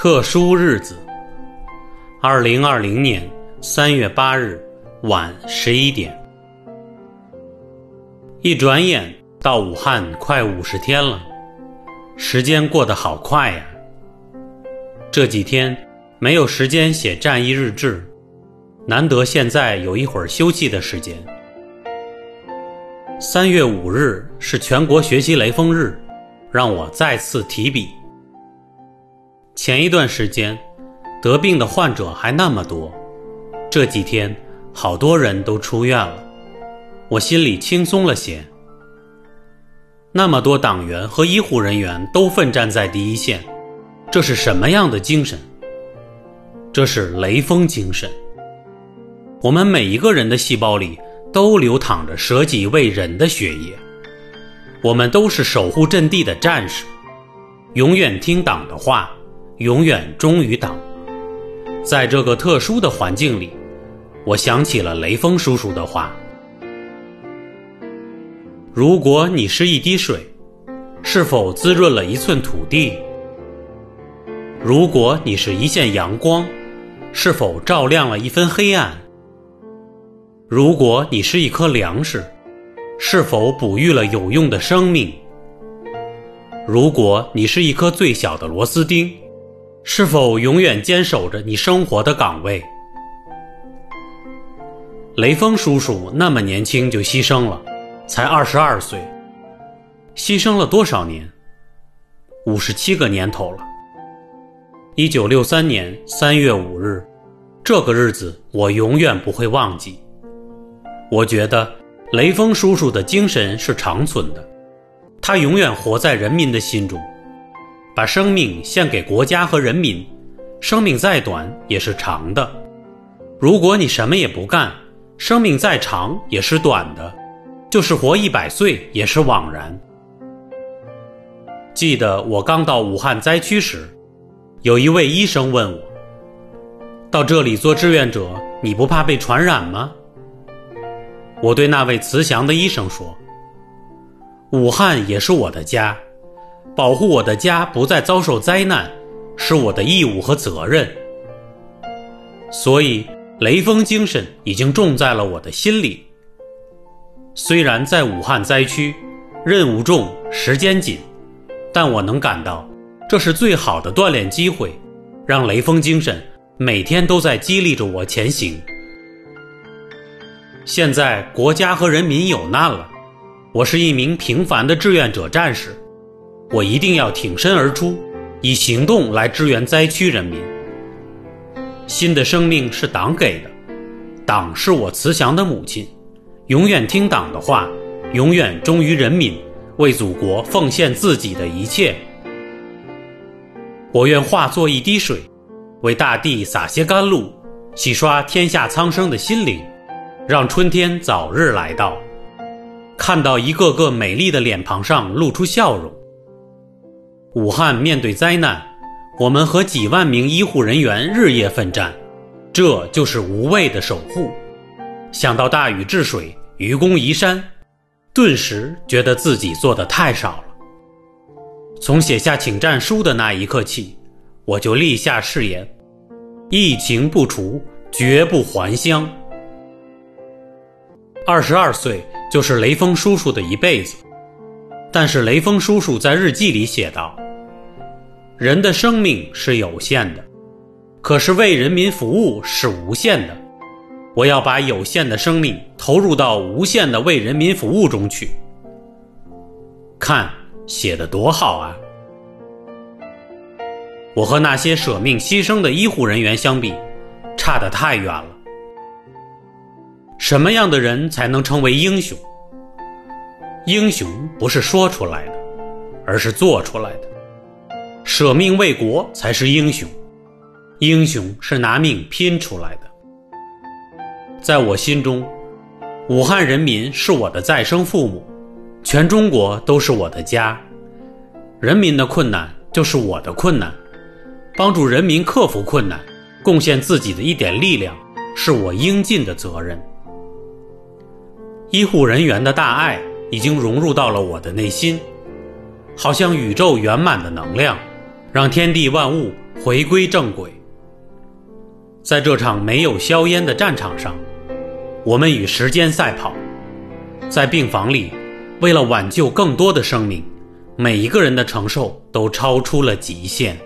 特殊日子，二零二零年三月八日晚十一点。一转眼到武汉快五十天了，时间过得好快呀！这几天没有时间写战役日志，难得现在有一会儿休息的时间。三月五日是全国学习雷锋日，让我再次提笔。前一段时间，得病的患者还那么多，这几天好多人都出院了，我心里轻松了些。那么多党员和医护人员都奋战在第一线，这是什么样的精神？这是雷锋精神。我们每一个人的细胞里都流淌着舍己为人的血液，我们都是守护阵地的战士，永远听党的话。永远忠于党。在这个特殊的环境里，我想起了雷锋叔叔的话：“如果你是一滴水，是否滋润了一寸土地？如果你是一线阳光，是否照亮了一分黑暗？如果你是一颗粮食，是否哺育了有用的生命？如果你是一颗最小的螺丝钉？”是否永远坚守着你生活的岗位？雷锋叔叔那么年轻就牺牲了，才二十二岁。牺牲了多少年？五十七个年头了。一九六三年三月五日，这个日子我永远不会忘记。我觉得雷锋叔叔的精神是长存的，他永远活在人民的心中。把生命献给国家和人民，生命再短也是长的。如果你什么也不干，生命再长也是短的，就是活一百岁也是枉然。记得我刚到武汉灾区时，有一位医生问我：“到这里做志愿者，你不怕被传染吗？”我对那位慈祥的医生说：“武汉也是我的家。”保护我的家不再遭受灾难，是我的义务和责任。所以，雷锋精神已经种在了我的心里。虽然在武汉灾区，任务重，时间紧，但我能感到，这是最好的锻炼机会，让雷锋精神每天都在激励着我前行。现在国家和人民有难了，我是一名平凡的志愿者战士。我一定要挺身而出，以行动来支援灾区人民。新的生命是党给的，党是我慈祥的母亲，永远听党的话，永远忠于人民，为祖国奉献自己的一切。我愿化作一滴水，为大地洒些甘露，洗刷天下苍生的心灵，让春天早日来到，看到一个个美丽的脸庞上露出笑容。武汉面对灾难，我们和几万名医护人员日夜奋战，这就是无畏的守护。想到大禹治水、愚公移山，顿时觉得自己做的太少了。从写下请战书的那一刻起，我就立下誓言：疫情不除，绝不还乡。二十二岁就是雷锋叔叔的一辈子。但是雷锋叔叔在日记里写道：“人的生命是有限的，可是为人民服务是无限的。我要把有限的生命投入到无限的为人民服务中去。”看，写的多好啊！我和那些舍命牺牲的医护人员相比，差得太远了。什么样的人才能称为英雄？英雄不是说出来的，而是做出来的。舍命为国才是英雄，英雄是拿命拼出来的。在我心中，武汉人民是我的再生父母，全中国都是我的家。人民的困难就是我的困难，帮助人民克服困难，贡献自己的一点力量，是我应尽的责任。医护人员的大爱。已经融入到了我的内心，好像宇宙圆满的能量，让天地万物回归正轨。在这场没有硝烟的战场上，我们与时间赛跑，在病房里，为了挽救更多的生命，每一个人的承受都超出了极限。